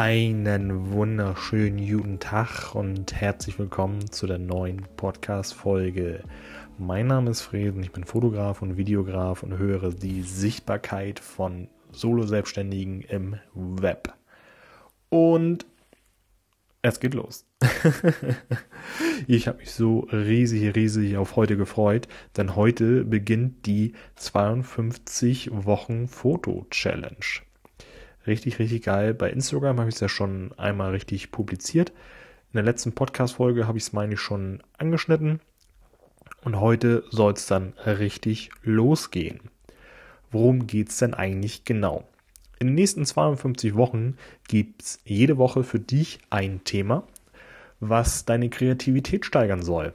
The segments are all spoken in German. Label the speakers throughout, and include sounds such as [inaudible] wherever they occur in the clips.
Speaker 1: Einen wunderschönen guten Tag und herzlich willkommen zu der neuen Podcast-Folge. Mein Name ist Frieden, ich bin Fotograf und Videograf und höre die Sichtbarkeit von Solo-Selbstständigen im Web. Und es geht los. [laughs] ich habe mich so riesig, riesig auf heute gefreut, denn heute beginnt die 52 Wochen Foto-Challenge. Richtig, richtig geil. Bei Instagram habe ich es ja schon einmal richtig publiziert. In der letzten Podcast-Folge habe ich es, meine ich, schon angeschnitten. Und heute soll es dann richtig losgehen. Worum geht es denn eigentlich genau? In den nächsten 52 Wochen gibt es jede Woche für dich ein Thema, was deine Kreativität steigern soll.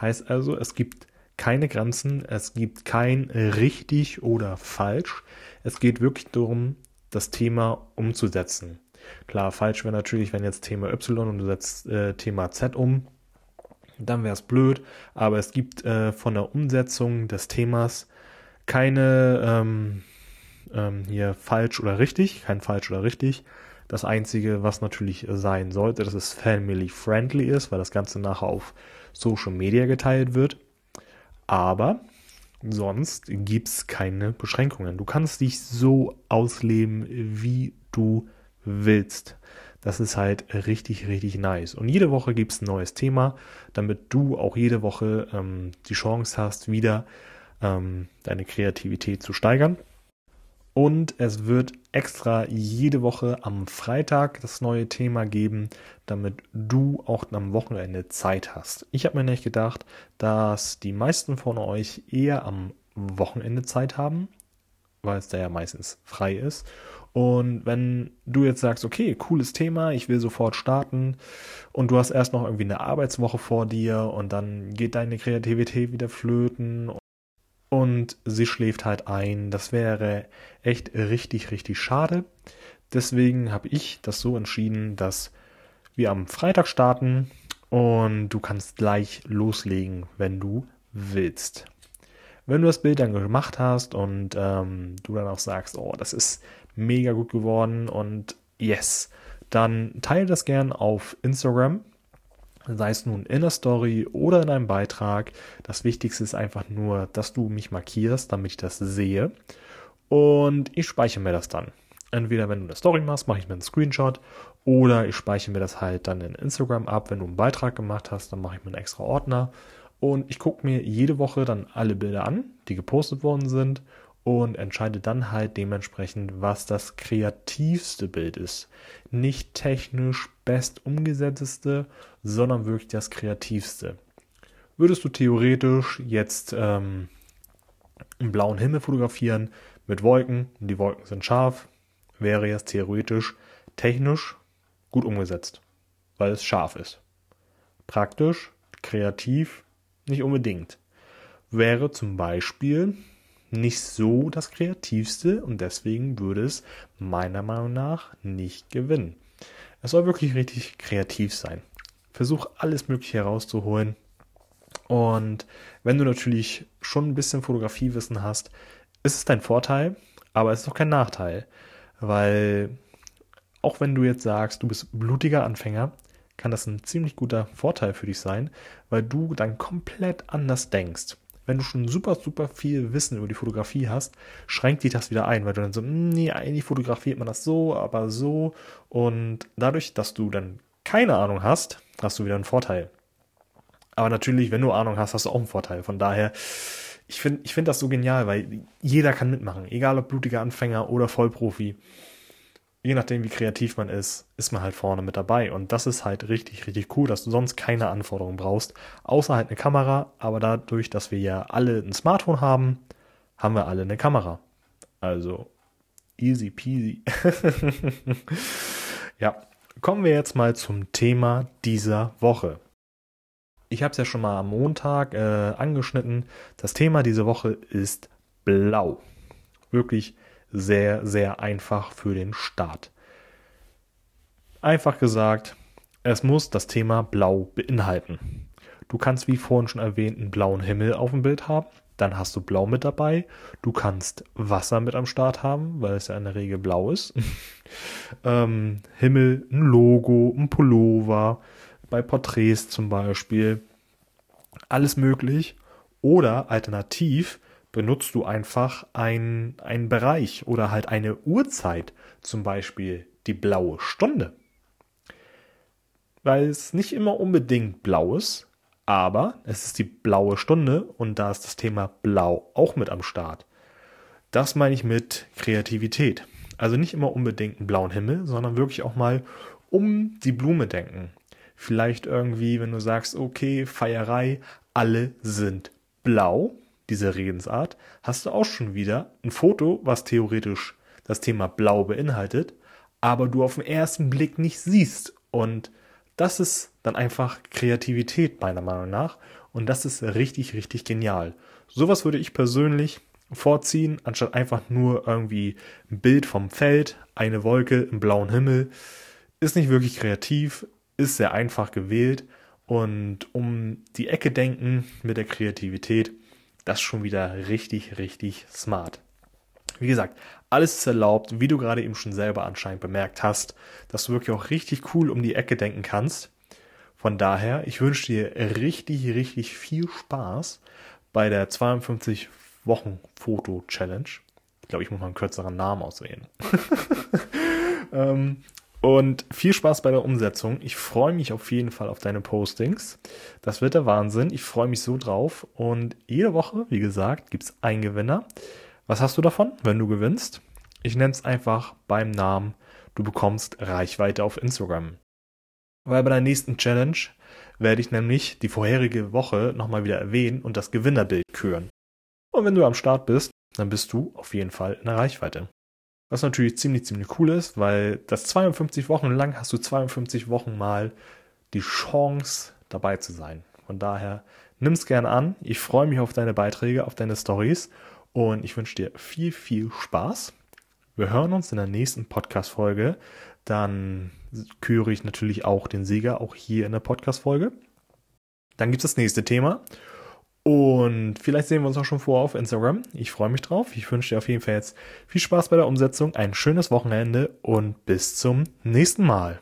Speaker 1: Heißt also, es gibt keine Grenzen, es gibt kein richtig oder falsch. Es geht wirklich darum, das Thema umzusetzen. Klar, falsch wäre natürlich, wenn jetzt Thema Y und du setzt äh, Thema Z um, dann wäre es blöd, aber es gibt äh, von der Umsetzung des Themas keine ähm, ähm, hier falsch oder richtig, kein falsch oder richtig. Das Einzige, was natürlich sein sollte, dass es family-friendly ist, weil das Ganze nachher auf Social Media geteilt wird. Aber Sonst gibt es keine Beschränkungen. Du kannst dich so ausleben, wie du willst. Das ist halt richtig, richtig nice. Und jede Woche gibt es ein neues Thema, damit du auch jede Woche ähm, die Chance hast, wieder ähm, deine Kreativität zu steigern. Und es wird extra jede Woche am Freitag das neue Thema geben, damit du auch am Wochenende Zeit hast. Ich habe mir nicht gedacht, dass die meisten von euch eher am Wochenende Zeit haben, weil es da ja meistens frei ist. Und wenn du jetzt sagst, okay, cooles Thema, ich will sofort starten und du hast erst noch irgendwie eine Arbeitswoche vor dir und dann geht deine Kreativität wieder flöten und sie schläft halt ein. Das wäre echt richtig, richtig schade. Deswegen habe ich das so entschieden, dass wir am Freitag starten und du kannst gleich loslegen, wenn du willst. Wenn du das Bild dann gemacht hast und ähm, du dann auch sagst, oh, das ist mega gut geworden und yes, dann teile das gern auf Instagram sei es nun in der Story oder in einem Beitrag. Das Wichtigste ist einfach nur, dass du mich markierst, damit ich das sehe. Und ich speichere mir das dann. Entweder wenn du eine Story machst, mache ich mir einen Screenshot oder ich speichere mir das halt dann in Instagram ab. Wenn du einen Beitrag gemacht hast, dann mache ich mir einen extra Ordner. Und ich gucke mir jede Woche dann alle Bilder an, die gepostet worden sind und entscheide dann halt dementsprechend, was das kreativste Bild ist. Nicht technisch best umgesetzteste, sondern wirklich das kreativste. Würdest du theoretisch jetzt ähm, einen blauen Himmel fotografieren mit Wolken die Wolken sind scharf, wäre es theoretisch technisch gut umgesetzt, weil es scharf ist. Praktisch, kreativ, nicht unbedingt. Wäre zum Beispiel nicht so das Kreativste und deswegen würde es meiner Meinung nach nicht gewinnen. Es soll wirklich richtig kreativ sein. Versuch alles Mögliche herauszuholen. Und wenn du natürlich schon ein bisschen Fotografiewissen hast, ist es dein Vorteil, aber es ist auch kein Nachteil. Weil auch wenn du jetzt sagst, du bist blutiger Anfänger, kann das ein ziemlich guter Vorteil für dich sein, weil du dann komplett anders denkst wenn du schon super, super viel Wissen über die Fotografie hast, schränkt dich das wieder ein, weil du dann so, nee, eigentlich fotografiert man das so, aber so. Und dadurch, dass du dann keine Ahnung hast, hast du wieder einen Vorteil. Aber natürlich, wenn du Ahnung hast, hast du auch einen Vorteil. Von daher, ich finde ich find das so genial, weil jeder kann mitmachen. Egal ob blutiger Anfänger oder Vollprofi je nachdem, wie kreativ man ist, ist man halt vorne mit dabei. Und das ist halt richtig, richtig cool, dass du sonst keine Anforderungen brauchst, außer halt eine Kamera. Aber dadurch, dass wir ja alle ein Smartphone haben, haben wir alle eine Kamera. Also easy peasy. [laughs] ja, kommen wir jetzt mal zum Thema dieser Woche. Ich habe es ja schon mal am Montag äh, angeschnitten. Das Thema dieser Woche ist blau. Wirklich sehr, sehr einfach für den Start. Einfach gesagt, es muss das Thema Blau beinhalten. Du kannst, wie vorhin schon erwähnt, einen blauen Himmel auf dem Bild haben. dann hast du Blau mit dabei. Du kannst Wasser mit am Start haben, weil es ja in der Regel blau ist. [laughs] ähm, Himmel, ein Logo, ein Pullover, bei Porträts zum Beispiel. Alles möglich. Oder alternativ benutzt du einfach einen Bereich oder halt eine Uhrzeit, zum Beispiel die blaue Stunde. Weil es nicht immer unbedingt blau ist, aber es ist die blaue Stunde und da ist das Thema Blau auch mit am Start. Das meine ich mit Kreativität. Also nicht immer unbedingt einen blauen Himmel, sondern wirklich auch mal um die Blume denken. Vielleicht irgendwie, wenn du sagst, okay, Feierei, alle sind blau, diese Redensart, hast du auch schon wieder ein Foto, was theoretisch das Thema blau beinhaltet, aber du auf den ersten Blick nicht siehst. Und das ist dann einfach Kreativität meiner Meinung nach. Und das ist richtig, richtig genial. Sowas würde ich persönlich vorziehen, anstatt einfach nur irgendwie ein Bild vom Feld, eine Wolke im blauen Himmel. Ist nicht wirklich kreativ, ist sehr einfach gewählt. Und um die Ecke denken mit der Kreativität, das ist schon wieder richtig, richtig smart. Wie gesagt, alles ist erlaubt, wie du gerade eben schon selber anscheinend bemerkt hast, dass du wirklich auch richtig cool um die Ecke denken kannst. Von daher, ich wünsche dir richtig, richtig viel Spaß bei der 52 Wochen Foto Challenge. Ich glaube, ich muss mal einen kürzeren Namen auswählen. [laughs] ähm, und viel Spaß bei der Umsetzung. Ich freue mich auf jeden Fall auf deine Postings. Das wird der Wahnsinn. Ich freue mich so drauf. Und jede Woche, wie gesagt, gibt es einen Gewinner. Was hast du davon, wenn du gewinnst? Ich nenne es einfach beim Namen. Du bekommst Reichweite auf Instagram. Weil bei der nächsten Challenge werde ich nämlich die vorherige Woche nochmal wieder erwähnen und das Gewinnerbild küren. Und wenn du am Start bist, dann bist du auf jeden Fall in der Reichweite. Was natürlich ziemlich, ziemlich cool ist, weil das 52 Wochen lang hast du 52 Wochen mal die Chance dabei zu sein. Von daher nimm es gern an. Ich freue mich auf deine Beiträge, auf deine Stories und ich wünsche dir viel, viel Spaß. Wir hören uns in der nächsten Podcast-Folge. Dann küre ich natürlich auch den Sieger, auch hier in der Podcast-Folge. Dann gibt es das nächste Thema. Und vielleicht sehen wir uns auch schon vor auf Instagram. Ich freue mich drauf. Ich wünsche dir auf jeden Fall jetzt viel Spaß bei der Umsetzung, ein schönes Wochenende und bis zum nächsten Mal.